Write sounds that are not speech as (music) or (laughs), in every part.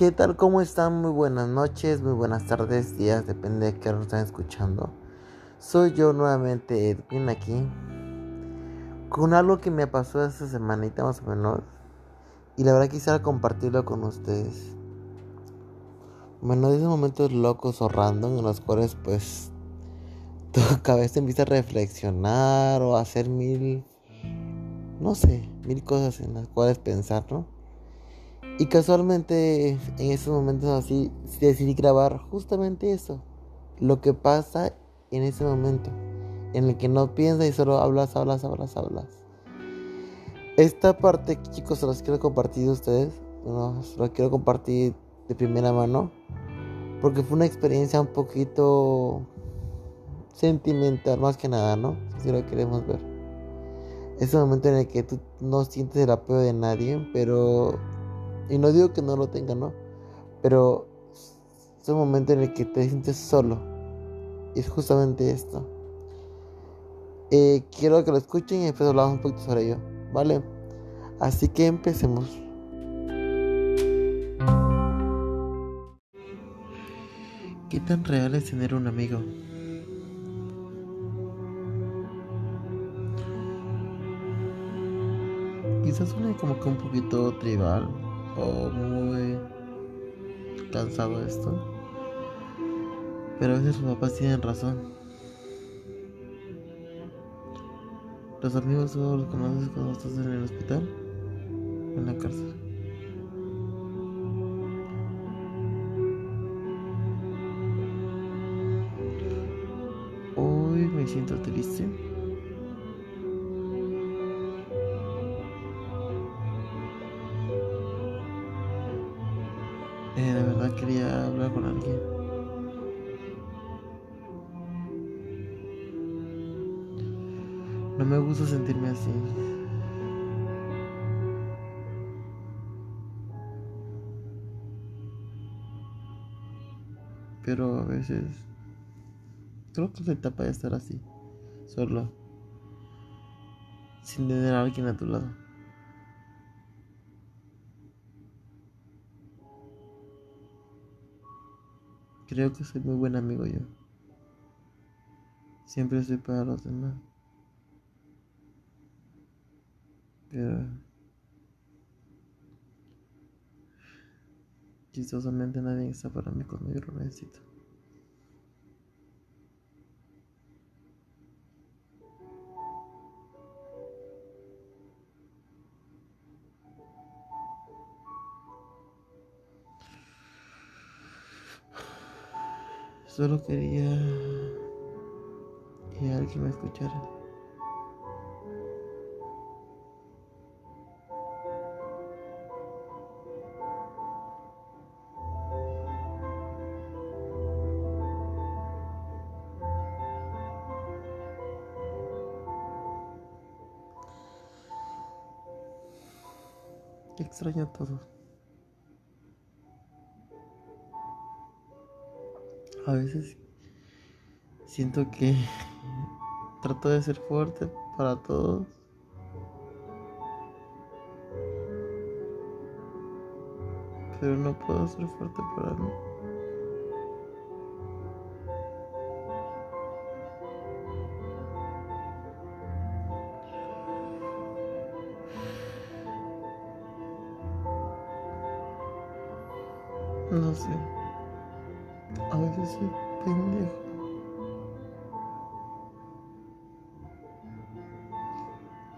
¿Qué tal? ¿Cómo están? Muy buenas noches, muy buenas tardes, días, depende de qué hora nos están escuchando. Soy yo nuevamente, Edwin, aquí, con algo que me pasó esta semanita más o menos. Y la verdad quisiera compartirlo con ustedes. Bueno, de esos momentos locos o random en los cuales pues (laughs) tu cabeza empieza a reflexionar o a hacer mil, no sé, mil cosas en las cuales pensar, ¿no? Y casualmente en esos momentos así decidí grabar justamente eso. Lo que pasa en ese momento. En el que no piensas y solo hablas, hablas, hablas, hablas. Esta parte, chicos, se los quiero compartir a ustedes. Se los quiero compartir de primera mano. Porque fue una experiencia un poquito sentimental, más que nada, ¿no? Si lo queremos ver. Ese momento en el que tú no sientes el apoyo de nadie, pero y no digo que no lo tenga, ¿no? Pero es un momento en el que te sientes solo. Y es justamente esto. Eh, quiero que lo escuchen y después hablamos un poquito sobre ello, ¿vale? Así que empecemos. ¿Qué tan real es tener un amigo? Quizás suene como que un poquito tribal, muy cansado esto. Pero a veces los papás tienen razón. Los amigos solo los conoces cuando estás en el hospital en la cárcel. Hoy me siento triste. De verdad quería hablar con alguien. No me gusta sentirme así. Pero a veces creo que es la etapa de estar así, solo, sin tener a alguien a tu lado. Creo que soy muy buen amigo yo. Siempre soy para los demás. Pero chistosamente nadie está para mí cuando yo lo necesito. Solo quería que alguien me escuchara. Extraño todo. A veces siento que (laughs) trato de ser fuerte para todos. Pero no puedo ser fuerte para mí. No sé. A veces soy pendejo.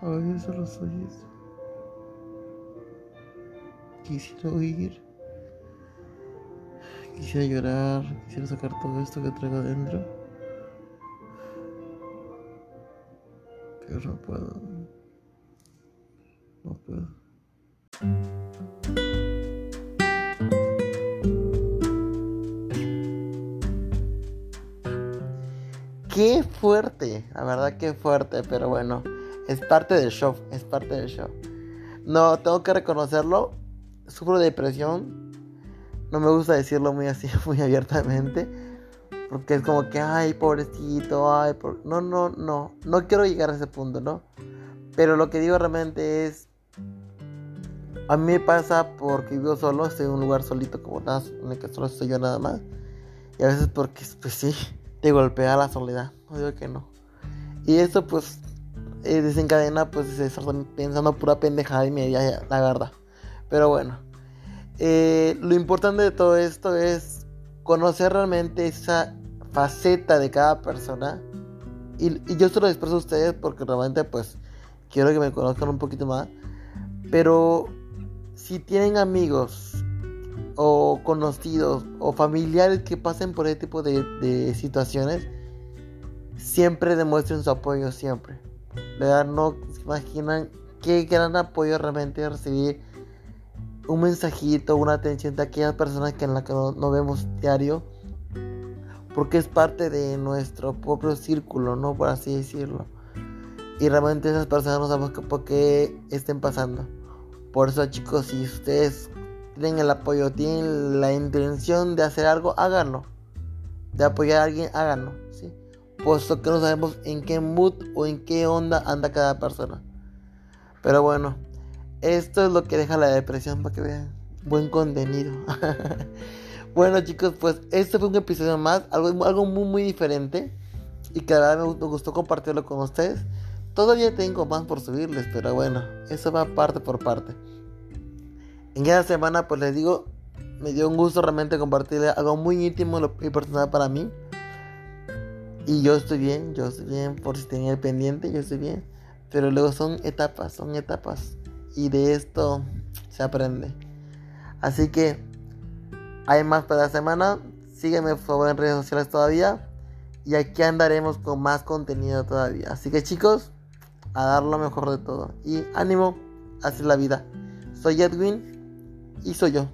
A veces solo soy eso. Quisiera huir. Quisiera llorar. Quisiera sacar todo esto que traigo adentro. Pero no puedo. No puedo. Qué fuerte, la verdad que fuerte, pero bueno, es parte del show, es parte del show. No, tengo que reconocerlo, sufro de depresión, no me gusta decirlo muy así, (laughs) muy abiertamente, porque es como que, ay, pobrecito, ay, por... no, no, no, no quiero llegar a ese punto, ¿no? Pero lo que digo realmente es, A mí me pasa porque vivo solo, estoy en un lugar solito como nada, en el que solo estoy yo nada más. Y a veces porque, pues sí, te golpea la soledad, no digo que no. Y eso pues eh, desencadena pues estar pensando pura pendejada y media la garda. Pero bueno, eh, lo importante de todo esto es conocer realmente esa faceta de cada persona. Y, y yo se lo expreso a ustedes porque realmente pues quiero que me conozcan un poquito más. Pero si tienen amigos o conocidos o familiares que pasen por ese tipo de, situaciones, siempre demuestren su apoyo, siempre. ¿Verdad? No se imaginan qué gran apoyo realmente recibir un mensajito, una atención de aquellas personas que en la que no, vemos diario. Porque es parte de nuestro propio círculo, ¿no? Por así decirlo. Y realmente esas personas no sabemos por qué estén pasando. Por eso chicos, si ustedes tienen el apoyo, tienen la intención de hacer algo, háganlo. De apoyar a alguien, háganlo. ¿sí? Puesto que no sabemos en qué mood o en qué onda anda cada persona. Pero bueno, esto es lo que deja la depresión para que vean. Buen contenido. (laughs) bueno chicos, pues este fue un episodio más. Algo, algo muy muy diferente. Y que la verdad me gustó compartirlo con ustedes. Todavía tengo más por subirles, pero bueno, eso va parte por parte. En cada semana, pues les digo, me dio un gusto realmente compartirles algo muy íntimo y personal para mí. Y yo estoy bien, yo estoy bien, por si tenía el pendiente, yo estoy bien. Pero luego son etapas, son etapas. Y de esto se aprende. Así que hay más para la semana. Sígueme por favor en redes sociales todavía. Y aquí andaremos con más contenido todavía. Así que chicos, a dar lo mejor de todo. Y ánimo, así es la vida. Soy Edwin y soy yo.